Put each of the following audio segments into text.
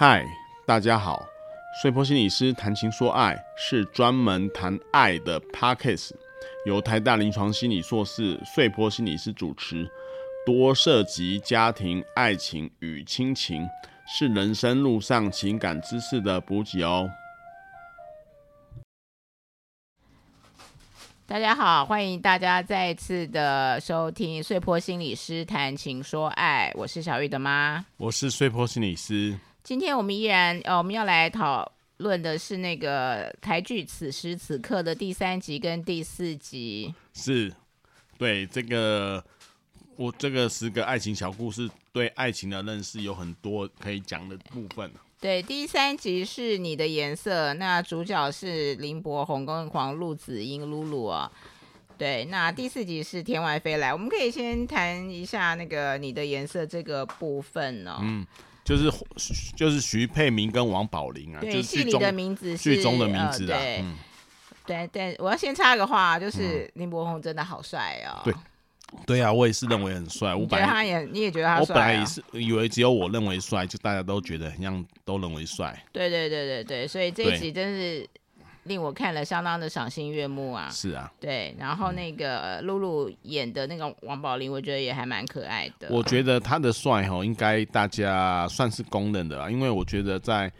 嗨，大家好！碎坡心理师谈情说爱是专门谈爱的 Podcast，由台大临床心理硕士碎坡心理师主持，多涉及家庭、爱情与亲情，是人生路上情感知识的补给哦。大家好，欢迎大家再次的收听碎坡心理师谈情说爱，我是小玉的妈，我是碎坡心理师。今天我们依然，呃，我们要来讨论的是那个台剧《此时此刻》的第三集跟第四集。是，对这个，我这个十个爱情小故事，对爱情的认识有很多可以讲的部分。对，第三集是你的颜色，那主角是林柏宏跟黄路子英露露啊。对，那第四集是天外飞来，我们可以先谈一下那个你的颜色这个部分哦。嗯。就是就是徐佩明跟王宝林啊，对，戏里的名字是剧中的名字啊。呃、对、嗯、对，对，我要先插个话，就是林柏宏真的好帅哦。对，对啊，我也是认为很帅。我本来他也，你也觉得他帅、啊？我本来也是以为只有我认为帅，就大家都觉得很像都认为帅。对对对对对，所以这一集真是。令我看了相当的赏心悦目啊！是啊，对，然后那个露露演的那个王宝林，我觉得也还蛮可爱的。我觉得他的帅哈，应该大家算是公认的啦，因为我觉得在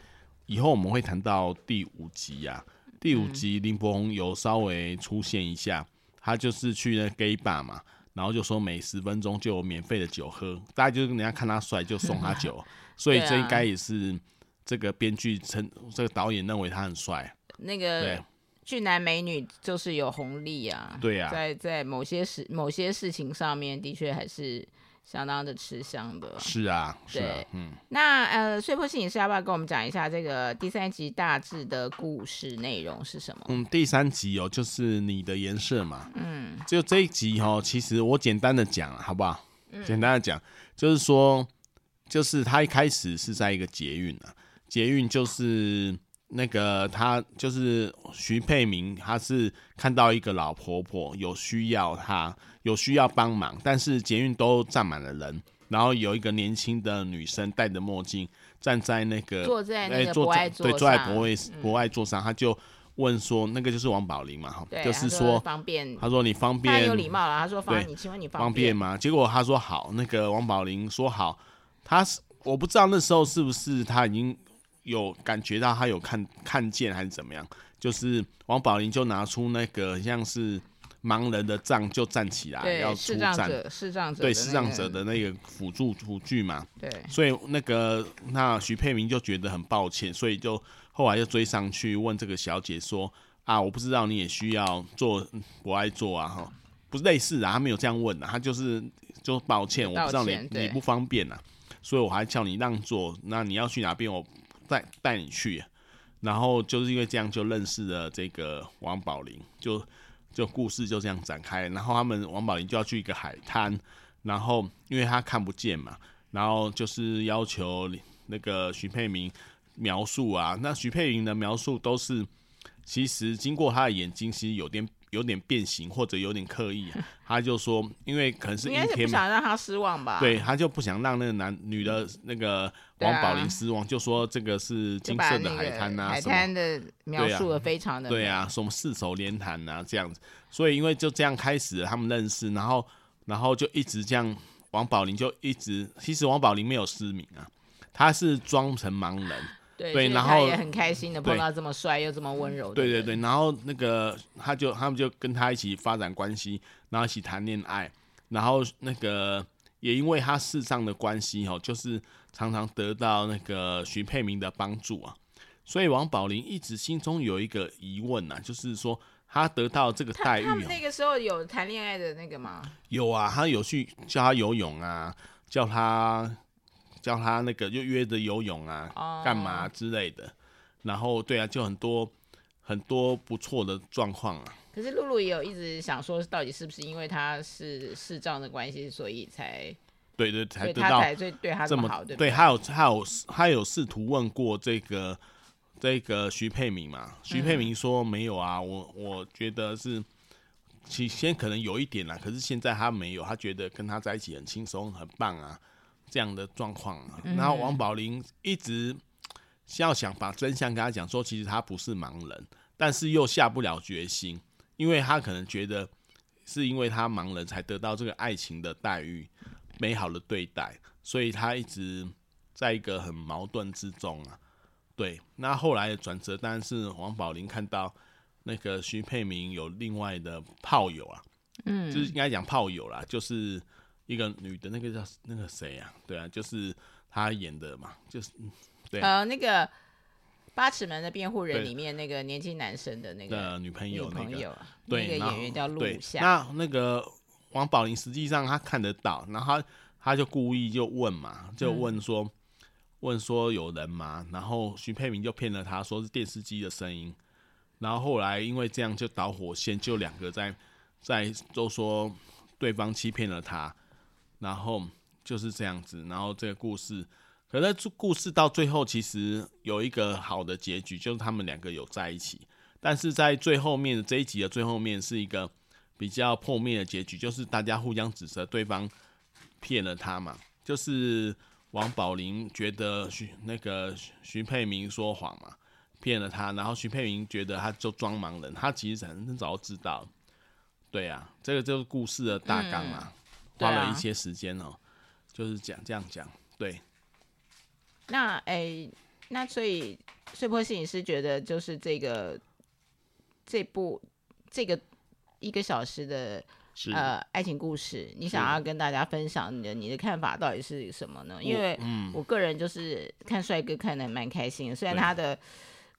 以后我们会谈到第五集呀、啊，第五集林柏宏有稍微出现一下，他就是去那 gay bar 嘛，然后就说每十分钟就有免费的酒喝，大家就是人家看他帅就送他酒，所以这应该也是这个编剧称这个导演认为他很帅。那个俊男美女就是有红利啊，对呀、啊，在在某些事某些事情上面，的确还是相当的吃香的。是啊，对，是啊、嗯。那呃，碎破心理师要不要跟我们讲一下这个第三集大致的故事内容是什么？嗯，第三集哦，就是你的颜色嘛。嗯，就这一集哦，其实我简单的讲好不好？嗯、简单的讲，就是说，就是他一开始是在一个捷运啊，捷运就是。那个他就是徐沛明，他是看到一个老婆婆有需要他，他有需要帮忙，但是捷运都站满了人，然后有一个年轻的女生戴着墨镜站在那个坐在那个博爱对，坐在博爱博爱座上，他就问说，那个就是王宝林嘛，哈，就是说方便，他说你方便，他有礼貌了，他说方，你请问你方便吗？结果他说好，那个王宝林说好，他是我不知道那时候是不是他已经。有感觉到他有看看见还是怎么样？就是王宝林就拿出那个像是盲人的杖，就站起来要出战，视障者，对视障者的那个辅助辅具嘛。对，所以那个那徐佩明就觉得很抱歉，所以就后来就追上去问这个小姐说：“啊，我不知道你也需要做博爱做啊？哈，不是类似啊，他没有这样问啊，他就是就抱歉，我不知道你你不方便啊，所以我还叫你让座。那你要去哪边？我。”带带你去，然后就是因为这样就认识了这个王宝林，就就故事就这样展开。然后他们王宝林就要去一个海滩，然后因为他看不见嘛，然后就是要求那个徐沛明描述啊。那徐沛明的描述都是，其实经过他的眼睛，其实有点。有点变形或者有点刻意，他就说，因为可能是阴天嘛，不想让他失望吧？对，他就不想让那个男女的那个王宝林失望，就说这个是金色的海滩啊，海滩的描述的非常的对啊，什么四手联弹啊这样子，所以因为就这样开始了他们认识，然后然后就一直这样，王宝林就一直，其实王宝林没有失明啊，他是装成盲人。对，对，然后也很开心的碰到这么帅又这么温柔的。对对对，然后那个他就他们就跟他一起发展关系，然后一起谈恋爱，然后那个也因为他视障的关系哦，就是常常得到那个徐沛明的帮助啊，所以王宝林一直心中有一个疑问啊，就是说他得到这个待遇，他们那个时候有谈恋爱的那个吗？有啊，他有去教他游泳啊，叫他。叫他那个就约着游泳啊，干、oh. 嘛之类的，然后对啊，就很多很多不错的状况啊。可是露露也有一直想说，到底是不是因为他是视障的关系，所以才对对才得到对对他这么好，对对，他有他有他有试图问过这个这个徐佩明嘛？徐佩明说没有啊，我我觉得是起先可能有一点啦，可是现在他没有，他觉得跟他在一起很轻松很棒啊。这样的状况，然后王宝林一直要想把真相跟他讲，说其实他不是盲人，但是又下不了决心，因为他可能觉得是因为他盲人才得到这个爱情的待遇、美好的对待，所以他一直在一个很矛盾之中啊。对，那后来的转折当然是王宝林看到那个徐沛明有另外的炮友啊，嗯，就是应该讲炮友啦，就是一个女的，那个叫那个谁啊？对啊，就是他演的嘛，就是。对呃，那个《八尺门的辩护人》里面那个年轻男生的那个的女朋友，女朋友，对，那个演员叫陆夏。那那个王宝林实际上他看得到，然后他他就故意就问嘛，就问说、嗯、问说有人吗？然后徐沛明就骗了他说是电视机的声音，然后后来因为这样就导火线，就两个在在都说对方欺骗了他，然后就是这样子，然后这个故事。可是故事到最后其实有一个好的结局，就是他们两个有在一起。但是在最后面这一集的最后面是一个比较破灭的结局，就是大家互相指责对方骗了他嘛。就是王宝林觉得徐那个徐沛明说谎嘛，骗了他，然后徐沛明觉得他就装盲人，他其实很早就知道。对啊，这个就是故事的大纲嘛，花了一些时间哦、喔，就是讲这样讲，对。那哎、欸，那所以碎波摄影师觉得，就是这个这部这个一个小时的呃爱情故事，你想要跟大家分享你的你的看法到底是什么呢？因为我个人就是看帅哥看的蛮开心的，虽然他的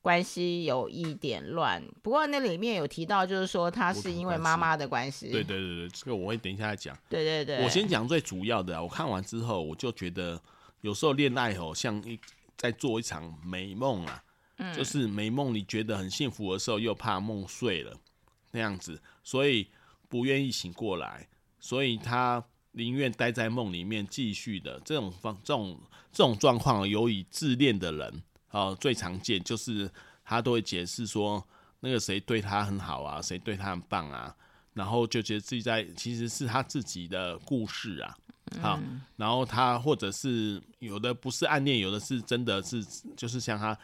关系有一点乱，不过那里面有提到，就是说他是因为妈妈的关系。对对对对，这个我会等一下再讲。对对对，我先讲最主要的。我看完之后，我就觉得。有时候恋爱哦，像一在做一场美梦啊，嗯，就是美梦，你觉得很幸福的时候，又怕梦碎了那样子，所以不愿意醒过来，所以他宁愿待在梦里面继续的这种方这种这种状况，由于自恋的人哦最常见，就是他都会解释说那个谁对他很好啊，谁对他很棒啊，然后就觉得自己在其实是他自己的故事啊。好，然后他或者是有的不是暗恋，有的是真的是就是像他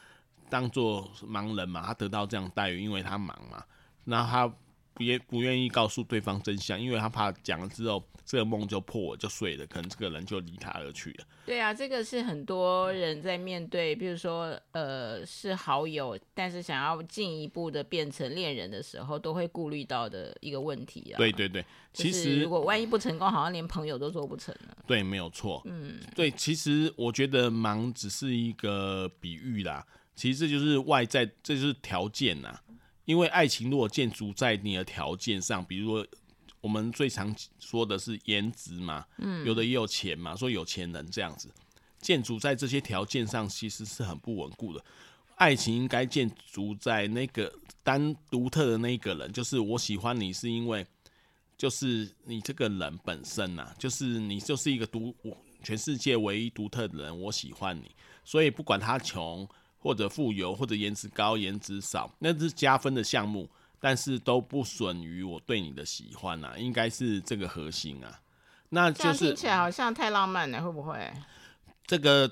当做盲人嘛，他得到这样待遇，因为他盲嘛，那他不愿不愿意告诉对方真相，因为他怕讲了之后这个梦就破了就碎了，可能这个人就离他而去了。对啊，这个是很多人在面对，比如说呃是好友，但是想要进一步的变成恋人的时候，都会顾虑到的一个问题啊。对对对，其实如果万一不成功，好像连朋友都做不成了。对，没有错。嗯，对，其实我觉得忙只是一个比喻啦，其实这就是外在，这就是条件呐。因为爱情如果建筑在你的条件上，比如说。我们最常说的是颜值嘛，嗯，有的也有钱嘛，说有钱人这样子，建筑在这些条件上其实是很不稳固的。爱情应该建筑在那个单独特的那一个人，就是我喜欢你是因为，就是你这个人本身呐、啊，就是你就是一个独全世界唯一独特的人，我喜欢你，所以不管他穷或者富有或者颜值高颜值少，那是加分的项目。但是都不损于我对你的喜欢啊，应该是这个核心啊。那就是听起来好像太浪漫了，会不会？这个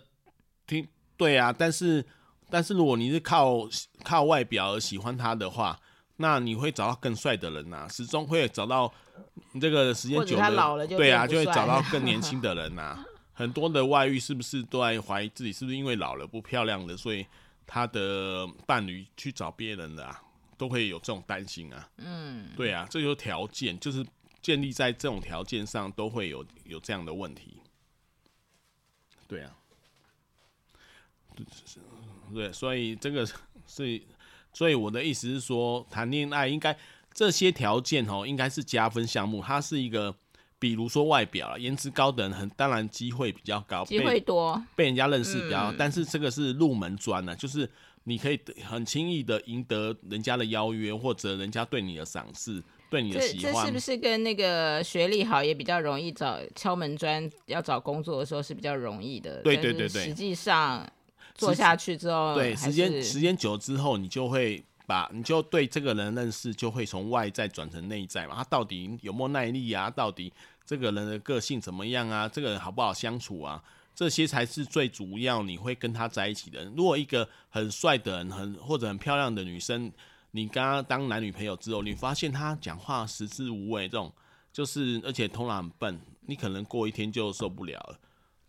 听对啊，但是但是如果你是靠靠外表而喜欢他的话，那你会找到更帅的人啊，始终会找到这个时间久了，老了对啊，就会找到更年轻的人啊。很多的外遇是不是都在怀疑自己是不是因为老了不漂亮了，所以他的伴侣去找别人了啊？都会有这种担心啊，嗯，对啊，这就是条件，就是建立在这种条件上，都会有有这样的问题，对啊，对，所以这个是，所以我的意思是说，谈恋爱应该这些条件哦，应该是加分项目，它是一个，比如说外表，颜值高的人很当然机会比较高，机会多，被人家认识比较，嗯，但是这个是入门砖呢，就是。你可以很轻易的赢得人家的邀约，或者人家对你的赏识，对你的喜欢。这这是不是跟那个学历好也比较容易找敲门砖？要找工作的时候是比较容易的。对对对对。实际上做下去之后，对时间时间久了之后，你就会把你就对这个人认识就会从外在转成内在嘛。他到底有没有耐力啊？到底这个人的个性怎么样啊？这个人好不好相处啊？这些才是最主要你会跟他在一起的。如果一个很帅的人，很或者很漂亮的女生，你跟他当男女朋友之后，你发现他讲话食之无味，这种就是而且头脑很笨，你可能过一天就受不了了。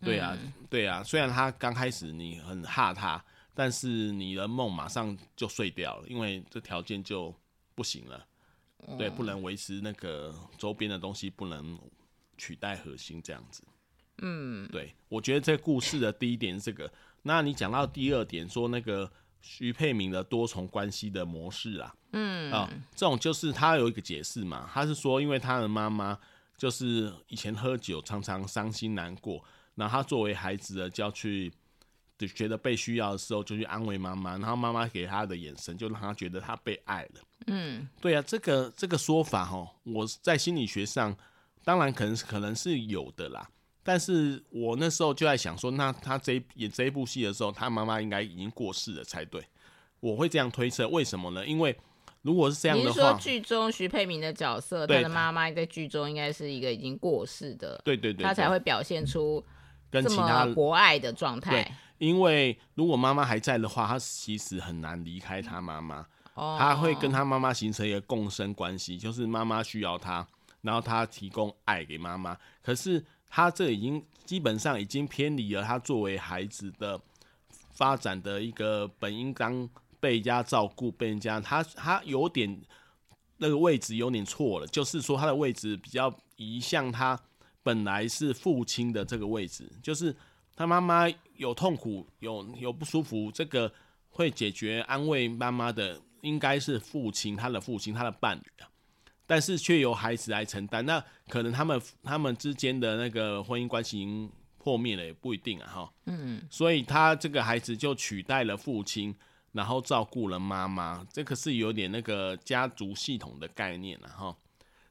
对啊，嗯、对啊，虽然他刚开始你很怕他，但是你的梦马上就碎掉了，因为这条件就不行了。对，不能维持那个周边的东西，不能取代核心这样子。嗯，对，我觉得这个故事的第一点是这个。那你讲到第二点，说那个徐沛明的多重关系的模式啊，嗯啊，这种就是他有一个解释嘛，他是说，因为他的妈妈就是以前喝酒，常常伤心难过，然后他作为孩子的就要去，就觉得被需要的时候就去安慰妈妈，然后妈妈给他的眼神就让他觉得他被爱了。嗯，对啊，这个这个说法哈，我在心理学上当然可能可能是有的啦。但是我那时候就在想说，那他这演这一部戏的时候，他妈妈应该已经过世了才对。我会这样推测，为什么呢？因为如果是这样的话，你是说剧中徐佩明的角色，他的妈妈在剧中应该是一个已经过世的，对对对，他才会表现出跟其他博爱的状态。因为如果妈妈还在的话，他其实很难离开他妈妈，他会跟他妈妈形成一个共生关系，就是妈妈需要他，然后他提供爱给妈妈，可是。他这已经基本上已经偏离了他作为孩子的发展的一个本应当被家照顾、被人家他他有点那个位置有点错了，就是说他的位置比较移向他本来是父亲的这个位置，就是他妈妈有痛苦、有有不舒服，这个会解决安慰妈妈的应该是父亲，他的父亲，他的伴侣。但是却由孩子来承担，那可能他们他们之间的那个婚姻关系已经破灭了，也不一定啊，哈。嗯，所以他这个孩子就取代了父亲，然后照顾了妈妈，这个是有点那个家族系统的概念了，哈。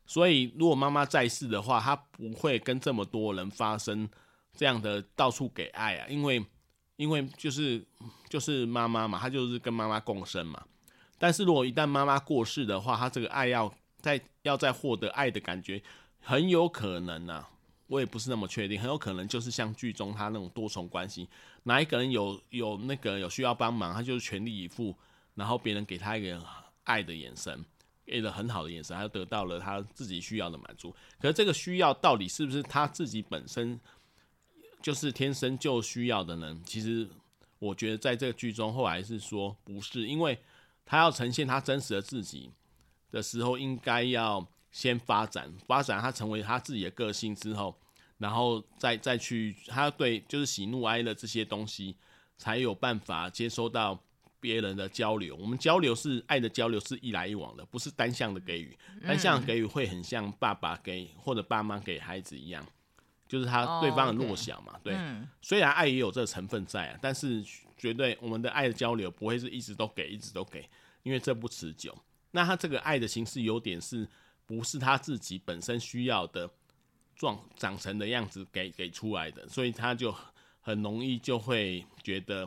所以如果妈妈在世的话，他不会跟这么多人发生这样的到处给爱啊，因为因为就是就是妈妈嘛，他就是跟妈妈共生嘛。但是如果一旦妈妈过世的话，他这个爱要。在要再获得爱的感觉，很有可能啊，我也不是那么确定，很有可能就是像剧中他那种多重关系，哪一个人有有那个有需要帮忙，他就是全力以赴，然后别人给他一个爱的眼神，给了很好的眼神，他就得到了他自己需要的满足。可是这个需要到底是不是他自己本身就是天生就需要的呢？其实我觉得在这个剧中后来是说不是，因为他要呈现他真实的自己。的时候应该要先发展，发展他成为他自己的个性之后，然后再再去他对就是喜怒哀乐这些东西，才有办法接收到别人的交流。我们交流是爱的交流，是一来一往的，不是单向的给予。单向给予会很像爸爸给或者爸妈给孩子一样，就是他对方的弱小嘛。对，虽然爱也有这个成分在啊，但是绝对我们的爱的交流不会是一直都给，一直都给，因为这不持久。那他这个爱的形式有点是不是他自己本身需要的状长成的样子给给出来的，所以他就很容易就会觉得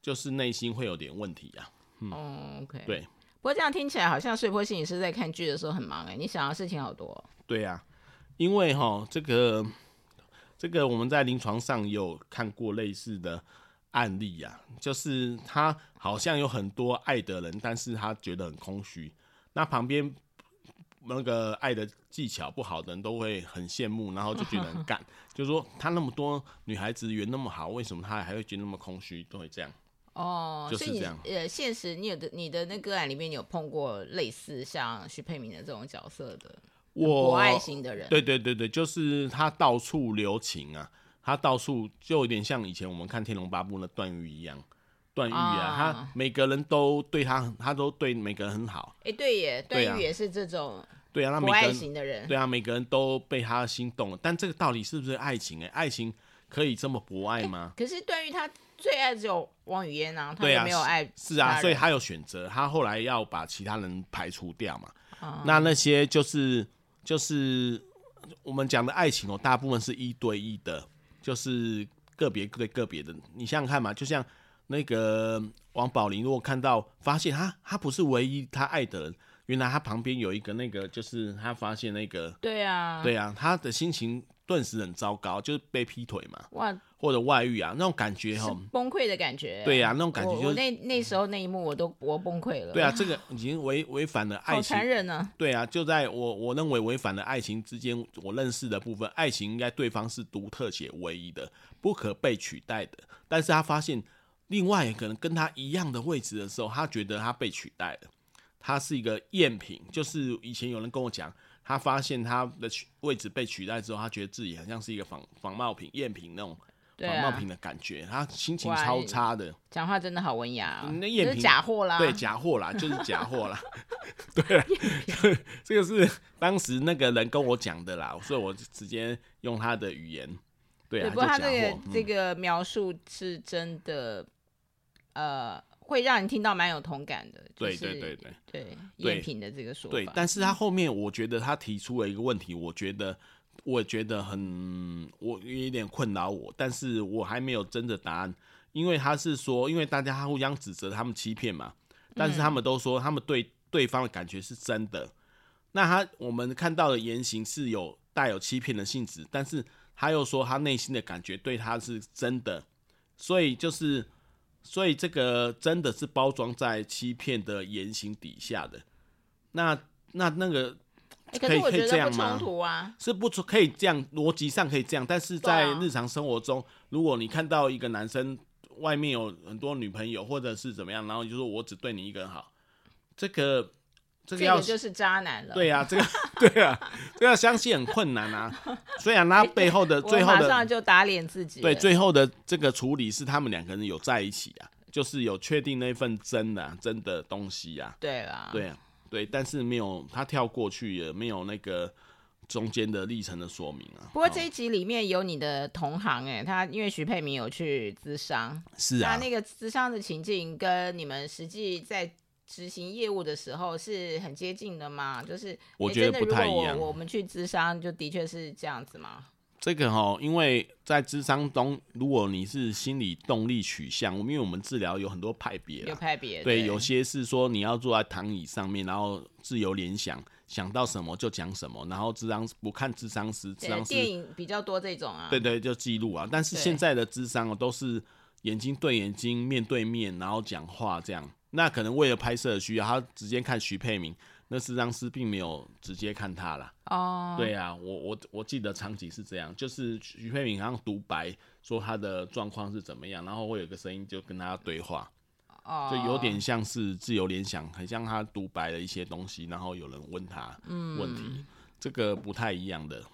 就是内心会有点问题啊。嗯、哦，OK，对。不过这样听起来好像睡波心理师在看剧的时候很忙哎、欸，你想的事情好多。对呀、啊，因为哈这个这个我们在临床上有看过类似的。案例呀、啊，就是他好像有很多爱的人，但是他觉得很空虚。那旁边那个爱的技巧不好的人都会很羡慕，然后就觉得很干，就是说他那么多女孩子缘那么好，为什么他还会觉得那么空虚？都会这样。哦，就是这样。呃，现实你有的你的那个案里面，你有碰过类似像徐沛明的这种角色的我爱型的人？对对对对，就是他到处留情啊。他到处就有点像以前我们看《天龙八部》那段誉一样，段誉啊，啊，他每个人都对他，他都对每个人很好。哎、欸，对耶，段誉也是这种对啊，他博爱型的人。对啊，每个人都被他心动了。但这个到底是不是爱情？哎，爱情可以这么博爱吗？欸、可是段誉他最爱只有王语嫣啊，他也没有爱。是啊，所以他有选择，他后来要把其他人排除掉嘛。啊、那那些就是就是我们讲的爱情哦，大部分是一对一的。就是个别对个别的，你想想看嘛，就像那个王宝林，如果看到发现他他不是唯一他爱的人，原来他旁边有一个那个，就是他发现那个，对啊，对啊，他的心情顿时很糟糕，就是被劈腿嘛，哇，或者外遇啊，那种感觉哈，崩溃的感觉。对呀、啊，那种感觉就是、那那时候那一幕我都我崩溃了。对啊，这个已经违违反了爱情，好残忍。对啊，就在我我认为违反了爱情之间，我认识的部分，爱情应该对方是独特且唯一的，不可被取代的。但是他发现另外一个人跟他一样的位置的时候，他觉得他被取代了，他是一个赝品。就是以前有人跟我讲。他发现他的位置被取代之后，他觉得自己很像是一个仿仿冒品、赝品那种仿冒品的感觉，啊、他心情超差的。讲话真的好文雅、哦，那赝品假货啦，对，假货啦，就是假货啦。对啦，这个是当时那个人跟我讲的啦，所以我直接用他的语言。对啊，对不过他这个、嗯、这个描述是真的，呃。会让人听到蛮有同感的，对对对对对，赝品的这个说法。对，但是他后面我觉得他提出了一个问题，我觉得我觉得很我有一点困扰我，但是我还没有真的答案，因为他是说，因为大家互相指责他们欺骗嘛，但是他们都说他们对对方的感觉是真的，那他我们看到的言行是有带有欺骗的性质，但是他又说他内心的感觉对他是真的，所以就是。所以这个真的是包装在欺骗的言行底下的，那那那个可以可以这样吗？是不可以这样，逻辑上可以这样，但是在日常生活中，如果你看到一个男生外面有很多女朋友或者是怎么样，然后你就说我只对你一个人好，这个。这个就是渣男了。对呀、啊，这个 对啊，这个要相信很困难啊。虽然他 背后的最后的马上就打脸自己。对，最后的这个处理是他们两个人有在一起啊，就是有确定那份真的、啊、真的东西啊。对啦，对啊，对，但是没有他跳过去，也没有那个中间的历程的说明啊。不过这一集里面有你的同行哎、欸，他因为徐沛明有去咨商，是啊，他那个咨商的情境跟你们实际在。执行业务的时候是很接近的吗？就是我觉得不太一样。欸、我，我们去咨商就的确是这样子吗？这个哈，因为在智商中，如果你是心理动力取向，因为我们治疗有很多派别，有派别，对，对，有些是说你要坐在躺椅上面，然后自由联想，想到什么就讲什么，然后智商不看智商师，智商师电影比较多这种啊，对对，就记录啊。但是现在的智商都是眼睛对眼睛，面对面，然后讲话这样。那可能为了拍摄的需要，他直接看徐沛铭，那咨商师并没有直接看他啦。哦，oh. 对啊，我我我记得场景是这样，就是徐沛铭好像独白说他的状况是怎么样，然后会有个声音就跟他对话，哦，oh. 就有点像是自由联想，很像他独白的一些东西，然后有人问他问题，嗯、这个不太一样的，对。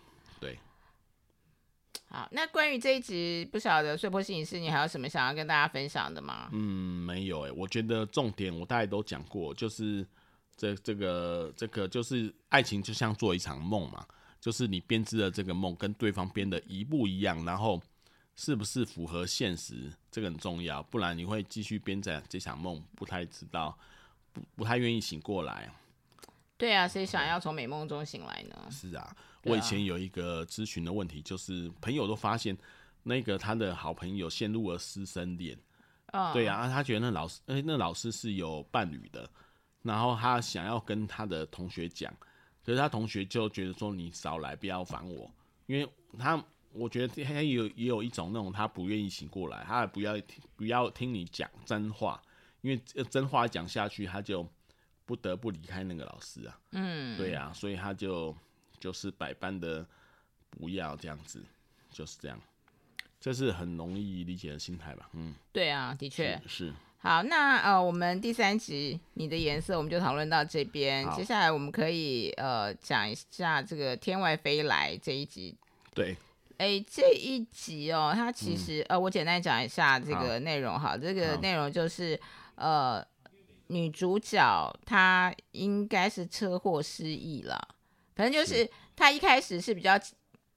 好，那关于这一集不晓得碎波心理师，你还有什么想要跟大家分享的吗？嗯，没有诶、我觉得重点我大概都讲过，就是这这个这个就是爱情就像做一场梦嘛，就是你编织的这个梦跟对方编的一不一样，然后是不是符合现实，这个很重要，不然你会继续编在这场梦，不太知道，不不太愿意醒过来。对啊，谁想要从美梦中醒来呢？是啊。我以前有一个咨询的问题，就是朋友都发现那个他的好朋友陷入了师生恋。Oh. 对啊，他觉得那老师，欸，那老师是有伴侣的，然后他想要跟他的同学讲，可是他同学就觉得说你少来，不要烦我，因为他我觉得他也有也有一种那种他不愿意醒过来，他不要听不要听你讲真话，因为真话讲下去，他就不得不离开那个老师啊。嗯，对啊，所以他就。就是百般的不要这样子，就是这样，这是很容易理解的心态吧？嗯，对啊，的确是，是。好，那呃，我们第三集你的颜色我们就讨论到这边，接下来我们可以呃讲一下这个天外飞来这一集。对，哎，这一集哦，它其实、嗯、呃，我简单讲一下这个内容哈，好这个内容就是呃，女主角她应该是车祸失忆了。反正就是她一开始是比较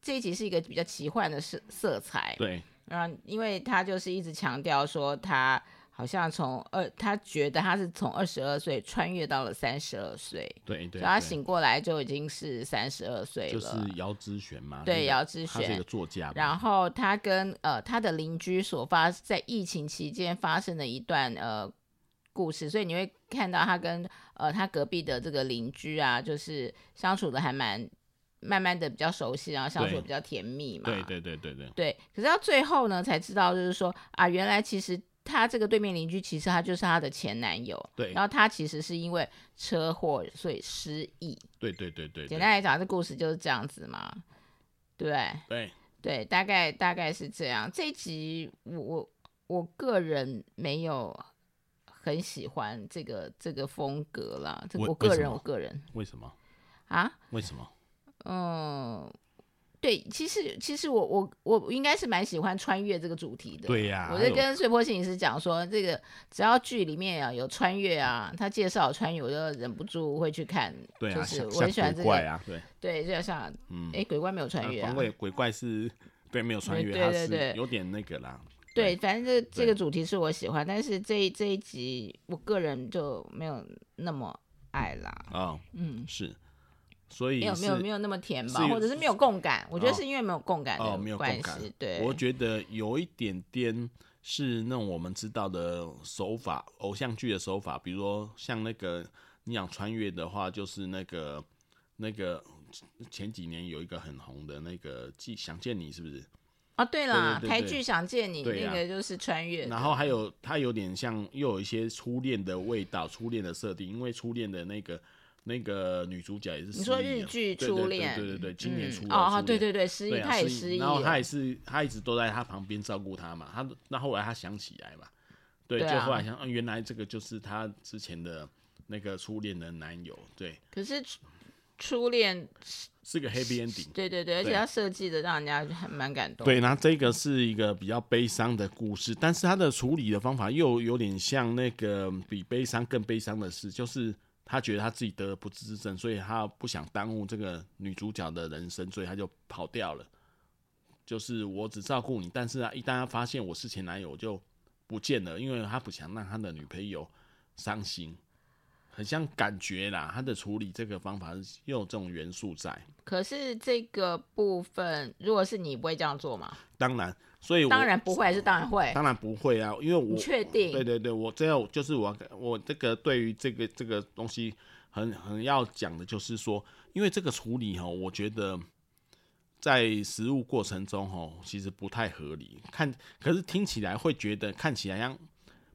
这一集是一个比较奇幻的色色彩，对，嗯，因为她就是一直强调说她好像从二，她觉得她是从二十二岁穿越到了三十二岁，对对，她醒过来就已经是三十二岁了，就是姚之璇嘛，对，姚之璇，他是一个作家，然后她跟呃她的邻居所发在疫情期间发生的一段呃故事，所以你会看到他跟。呃，他隔壁的这个邻居啊，就是相处的还蛮慢慢的比较熟悉，然后相处比较甜蜜嘛。对对对对对。对，可是到最后呢，才知道就是说啊，原来其实他这个对面邻居其实他就是他的前男友。对。然后他其实是因为车祸所以失忆。对对对对。简单来讲，这故事就是这样子嘛。对。对。对，大概大概是这样。这一集我我我个人没有很喜欢这个这个风格啦。这我个人我个人。为什么？啊？为什么？嗯，对，其实其实我我我应该是蛮喜欢穿越这个主题的。对呀、啊，我在跟碎波摄影师讲说，这个只要剧里面啊有穿越啊，他介绍穿越，我就忍不住会去看。对啊，就是我很喜欢这个。怪啊，对对，就像嗯，哎，鬼怪没有穿越啊。鬼鬼怪是对没有穿越，对对对，有点那个啦。对，反正这这个主题是我喜欢，但是这这一集我个人就没有那么爱啦。啊，嗯，是。所以没有没有没有那么甜吧，或者是没有共感，我觉得是因为没有共感的哦，没有共感。对，我觉得有一点点是那种我们知道的手法，偶像剧的手法，比如说像那个你想穿越的话，就是那个那个前几年有一个很红的那个《记想见你》，是不是？啊，对啦，台剧《想见你》那个就是穿越。然后还有它有点像，又有一些初恋的味道，初恋的设定，因为初恋的那个。那个女主角也是，你说日剧初恋，对对对对，今年初哦，对对对，失忆，她也失忆，然后她也是，她一直都在她旁边照顾她嘛，她那后来她想起来嘛，对，就后来想，原来这个就是她之前的那个初恋的男友，对。可是初恋是个 happy ending，对对对，而且他设计的让人家还蛮感动。对，那这个是一个比较悲伤的故事，但是他的处理的方法又有点像那个比悲伤更悲伤的事，就是。他觉得他自己得了不治之症，所以他不想耽误这个女主角的人生，所以他就跑掉了。就是我只照顾你，但是啊，一旦他发现我是前男友，就不见了，因为他不想让他的女朋友伤心。很像感觉啦，他的处理这个方法是又有这种元素在。可是这个部分，如果是你，不会这样做吗？当然。所以当然不会，还是当然会，当然不会啊，因为我确定，对对对，我这样就是我我这个对于这个这个东西很很要讲的，就是说，因为这个处理哈，我觉得在食物过程中哈，其实不太合理。看，可是听起来会觉得，看起来像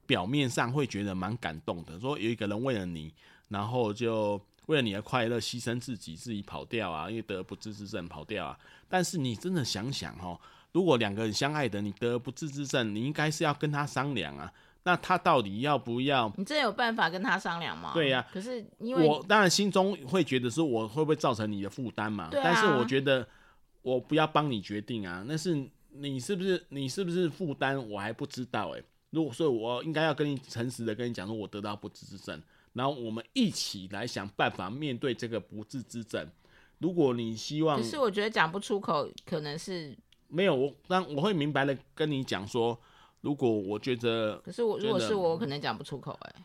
表面上会觉得蛮感动的，说有一个人为了你，然后就为了你的快乐牺牲自己，自己跑掉啊，因为得不治之症跑掉啊。但是你真的想想哦。如果两个人相爱的，你得不治之症，你应该是要跟他商量啊。那他到底要不要？你真有办法跟他商量吗？对呀、啊。可是因为我当然心中会觉得说，我会不会造成你的负担嘛？对啊。但是我觉得我不要帮你决定啊。那是你是不是你是不是负担？我还不知道哎、欸。如果所以，我应该要跟你诚实的跟你讲说，我得到不治之症，然后我们一起来想办法面对这个不治之症。如果你希望，可是我觉得讲不出口，可能是。没有我，但我会明白的跟你讲说，如果我觉得，可是我如果是我，我可能讲不出口哎、欸，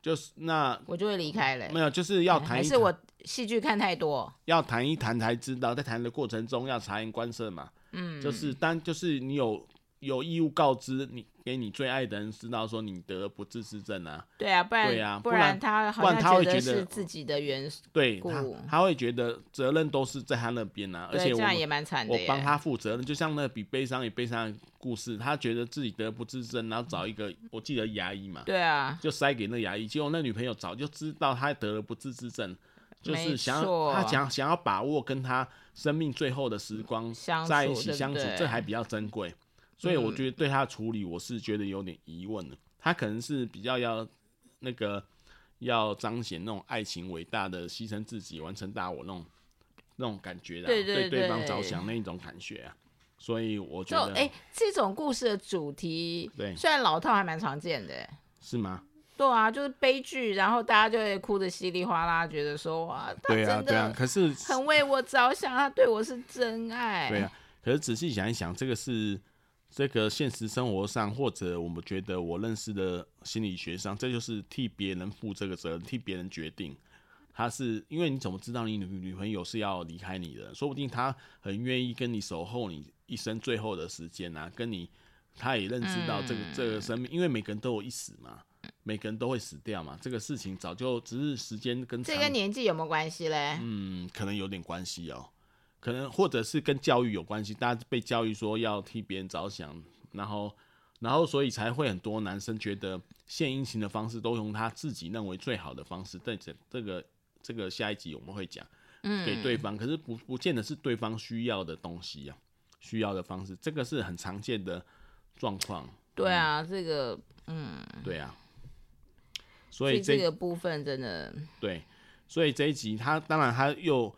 就是那我就会离开了、欸。没有，就是要谈，还是我戏剧看太多，要谈一谈才知道，在谈的过程中要察言观色嘛。嗯，就是当就是你有有义务告知你。给你最爱的人知道说你得了不治之症啊，对啊，不然对啊，不然他好像觉得是自己的缘故，对他他会觉得责任都是在他那边啊，而且我这样也蛮惨的，我帮他负责任，就像那比悲伤也悲伤的故事，他觉得自己得了不治之症，然后找一个我记得牙医嘛，对啊，就塞给那牙医，结果那女朋友早就知道他得了不治之症，就是想要他想想要把握跟他生命最后的时光在一起相处，这还比较珍贵。所以我觉得对他的处理，我是觉得有点疑问的。他可能是比较要那个要彰显那种爱情伟大的牺牲自己完成大我那种那种感觉的，对对对，对对方着想那一种感觉啊。所以我觉得，哎，这种故事的主题，对，虽然老套还蛮常见的，是吗？对啊，就是悲剧，然后大家就会哭得稀里哗啦，觉得说哇，他真的可是很为我着想，他对我是真爱。对啊，可是仔细想一想，这个是。这个现实生活上，或者我们觉得我认识的心理学上，这就是替别人负这个责任，替别人决定。他是因为你怎么知道你女女朋友是要离开你的？说不定他很愿意跟你守候你一生最后的时间啊，跟你他也认知到这个、嗯、这个生命，因为每个人都有一死嘛，每个人都会死掉嘛，这个事情早就只是时间跟这跟年纪有没有关系嘞？嗯，可能有点关系哦。可能或者是跟教育有关系，大家被教育说要替别人着想，然后然后所以才会很多男生觉得献殷勤的方式都用他自己认为最好的方式。但这这个这个下一集我们会讲，给对方，可是不不见得是对方需要的东西啊，需要的方式，这个是很常见的状况。对啊，这个嗯，对啊。所以这，这个部分真的对，所以这一集他当然他又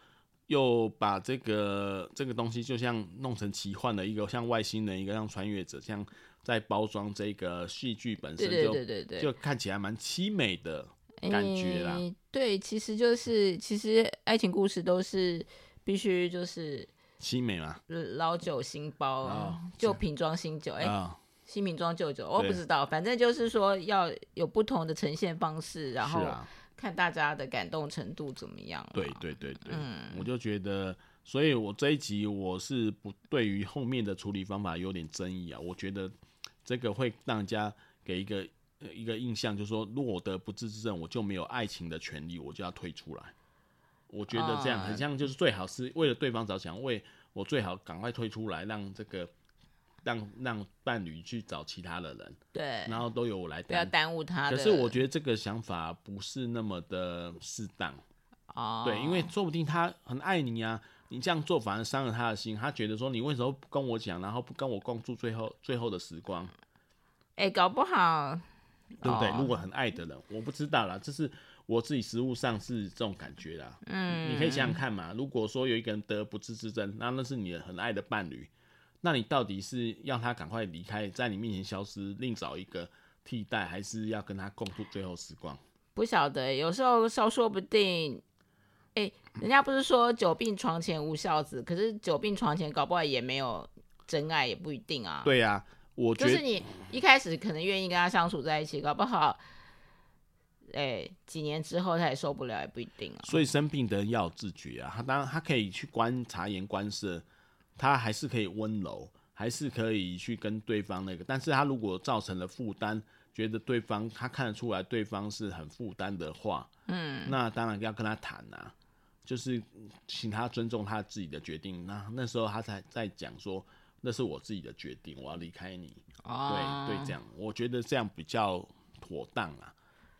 又把这个这个东西就像弄成奇幻的一个像外星人一个像穿越者，像在包装这个戏剧本身就对对对对对，就看起来蛮凄美的感觉啦。欸、对，其实就是其实爱情故事都是必须就是凄美嘛，老酒新包，旧瓶装新酒，哎、欸。哦新瓶装旧酒，我不知道，反正就是说要有不同的呈现方式，然后看大家的感动程度怎么样。对对对对，嗯，我就觉得，所以我这一集我是不对于后面的处理方法有点争议啊。我觉得这个会让人家给一个一个印象，就是说，如果我得不治之症，我就没有爱情的权利，我就要退出来。我觉得这样很像，就是最好是为了对方着想，为我最好赶快退出来，让这个。让让伴侣去找其他的人，对，然后都由我来，不要耽误他。可是我觉得这个想法不是那么的适当，哦，对，因为说不定他很爱你啊，你这样做反而伤了他的心，他觉得说你为什么不跟我讲，然后不跟我共度最后最后的时光？哎、欸，搞不好，对不对？哦、如果很爱的人，我不知道啦，这是我自己实物上是这种感觉啦。嗯，你可以想想看嘛，如果说有一个人得不治之症，那那是你很爱的伴侣。那你到底是要他赶快离开，在你面前消失，另找一个替代，还是要跟他共度最后时光？不晓得，有时候说说不定，哎、欸，人家不是说久病床前无孝子，可是久病床前搞不好也没有真爱，也不一定啊。对呀、啊，我觉得就是你一开始可能愿意跟他相处在一起，搞不好，哎、欸，几年之后他也受不了，也不一定啊。所以生病的人要有自觉啊，他当然他可以去观察言观色。他还是可以温柔，还是可以去跟对方那个，但是他如果造成了负担，觉得对方他看得出来对方是很负担的话，嗯，那当然要跟他谈啊，就是请他尊重他自己的决定。那那时候他才在讲说，那是我自己的决定，我要离开你。哦，对对，这样我觉得这样比较妥当啊，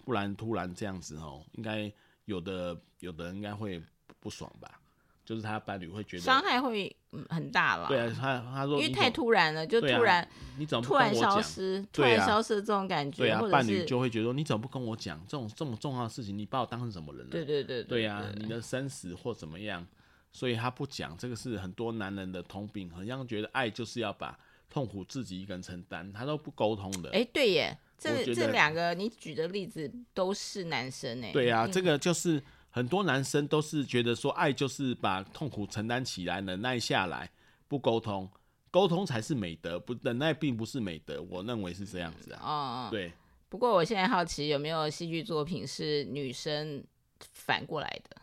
不然突然这样子哦，应该有的有的人应该会不爽吧。就是他伴侣会觉得伤害会很大了。对啊，他他说因为太突然了，就突然、啊、你怎么突然消失，突然消失的这种感觉，对啊，伴侣就会觉得你怎么不跟我讲这种这么重要的事情？你把我当成什么人了？对对对对啊，你的生死或怎么样，所以他不讲，这个是很多男人的通病，好像觉得爱就是要把痛苦自己一个人承担，他都不沟通的。哎、欸，对耶，这这两个你举的例子都是男生哎。对啊，这个就是。很多男生都是觉得说，爱就是把痛苦承担起来，忍耐下来，不沟通，沟通才是美德，不忍耐并不是美德。我认为是这样子啊。哦，对。不过我现在好奇，有没有戏剧作品是女生反过来的？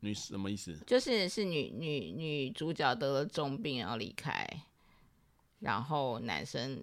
女什么意思？就是是女女女主角得了重病然后离开，然后男生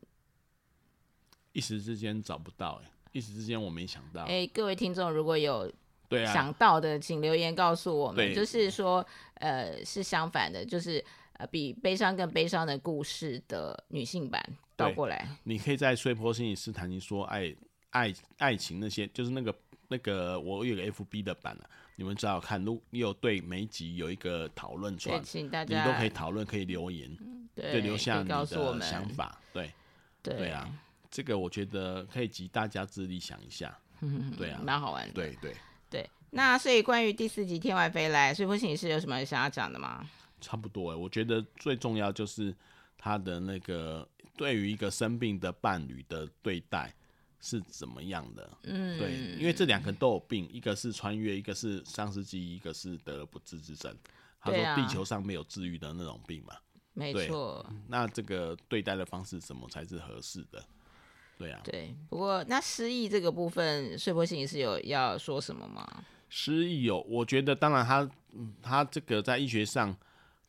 一时之间找不到，哎，一时之间我没想到。哎，各位听众如果有。对啊，想到的，请留言告诉我们。就是说，呃，是相反的，就是呃，比悲伤更悲伤的故事的女性版倒过来。你可以在碎波心理师谈情说爱爱爱情那些，就是那个那个我有个 FB 的版啊，你们只好看，如你有对每一集有一个讨论串，请大家。你都可以讨论，可以留言，对，对，留下你的想法，对对，对啊，这个我觉得可以集大家之力想一下，对啊，蛮好玩的，对对。对，那所以关于第四集《天外飞来》，穗波心理师有什么想要讲的吗？差不多哎，我觉得最重要就是他的那个对于一个生病的伴侣的对待是怎么样的。嗯，对，因为这两个都有病，一个是穿越，一个是丧失记忆，一个是得了不治之症。他说地球上没有治愈的那种病嘛。没错。那这个对待的方式怎么才是合适的？对啊，对，不过那失忆这个部分，睡波心是有要说什么吗？失忆哦，我觉得当然他，他这个在医学上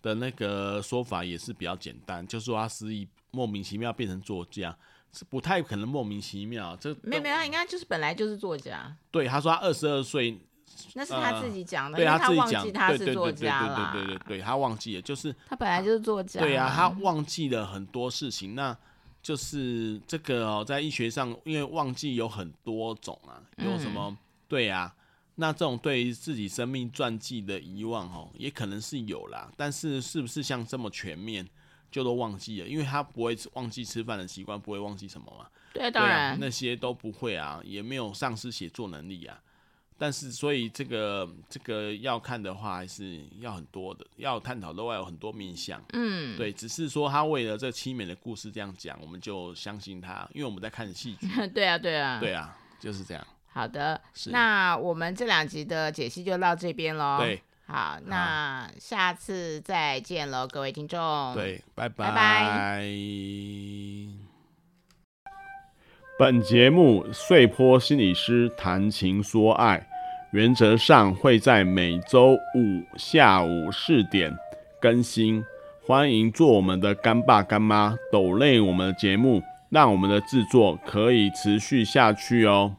的那个说法也是比较简单，就是说他失忆莫名其妙变成作家，是不太可能莫名其妙。这没有没有，他应该就是本来就是作家。对，他说他二十二岁那是他自己讲的，对他自己讲，忘记他是作家对对。对对对对，他忘记了，就是他本来就是作家。对啊，他忘记了很多事情。那就是这个哦，在医学上，因为忘记有很多种啊，有什么？嗯、对啊，那这种对于自己生命传记的遗忘哦，也可能是有啦。但是是不是像这么全面，就都忘记了？因为他不会忘记吃饭的习惯，不会忘记什么嘛？对，当然、啊、那些都不会啊，也没有丧失写作能力啊。但是，所以这个这个要看的话，还是要很多的，要探讨的话有很多面向。嗯，对，只是说他为了这凄美的故事这样讲，我们就相信他，因为我们在看戏剧。对啊，对啊，对啊，就是这样。好的，那我们这两集的解析就到这边喽。对，好，那下次再见喽，各位听众。对，拜拜。拜拜。本节目碎坡心理师谈情说爱，原则上会在每周五下午四点更新。欢迎做我们的干爸干妈，抖累我们的节目，让我们的制作可以持续下去哦。